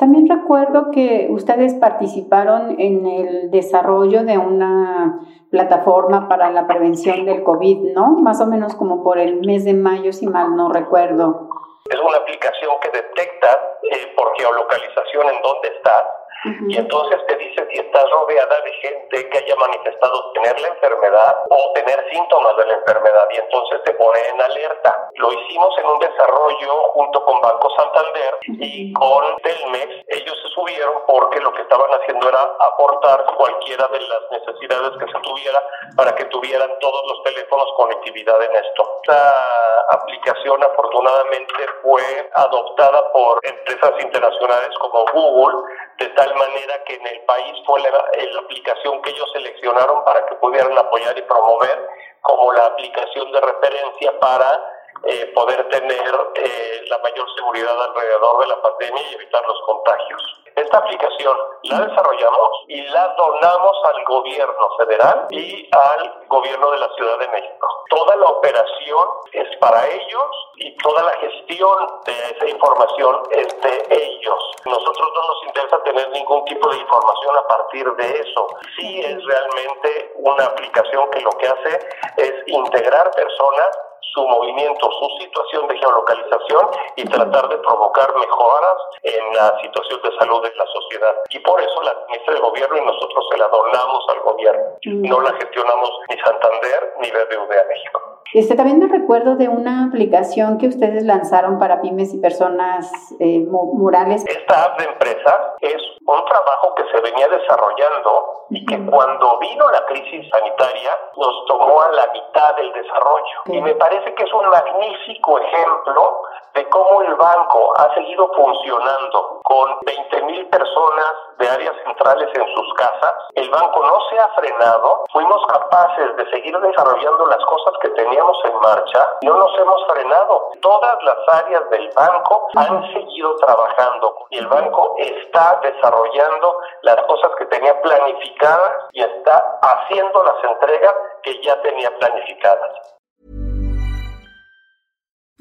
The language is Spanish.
También recuerdo que ustedes participaron en el desarrollo de una plataforma para la prevención del COVID, ¿no? Más o menos como por el mes de mayo, si mal no recuerdo. Es una aplicación que detecta eh, por geolocalización en dónde estás y entonces te dice si estás rodeada de gente que haya manifestado tener la enfermedad o tener síntomas de la enfermedad y entonces te pone en alerta. Lo hicimos en un desarrollo junto con Banco Santander y con Telmex. Ellos se subieron porque lo que estaban haciendo era aportar cualquiera de las necesidades que se tuviera para que tuvieran todos los teléfonos conectividad en esto. Esta aplicación afortunadamente fue adoptada por empresas internacionales como Google tal manera que en el país fue la, aplicación que ellos seleccionaron para que pudieran apoyar y promover como la aplicación de referencia para eh, poder tener eh, la mayor seguridad alrededor de la pandemia y evitar los contagios. Esta aplicación la desarrollamos y la donamos al gobierno federal y al gobierno de la Ciudad de México. Toda la operación es para ellos y toda la gestión de esa información es de ellos. Nosotros no nos interesa tener ningún tipo de información a partir de eso. Sí es realmente una aplicación que lo que hace es integrar personas su movimiento, su situación de geolocalización y tratar de provocar mejoras en la situación de salud de la sociedad. Y por eso la administra el gobierno y nosotros se la donamos al gobierno. No la gestionamos ni Santander ni BBVA México. Este, también me recuerdo de una aplicación que ustedes lanzaron para pymes y personas eh, murales. Esta app de empresa es un trabajo que se venía desarrollando y que cuando vino la crisis sanitaria nos tomó a la mitad del desarrollo. Y me parece que es un magnífico ejemplo de cómo el banco ha seguido funcionando con 20 mil personas de áreas centrales en sus casas. El banco no se ha frenado. Fuimos capaces de seguir desarrollando las cosas que teníamos en marcha. No nos hemos frenado. Todas las áreas del banco han seguido trabajando y el banco está desarrollando las cosas que tenía planificadas y está haciendo las entregas que ya tenía planificadas.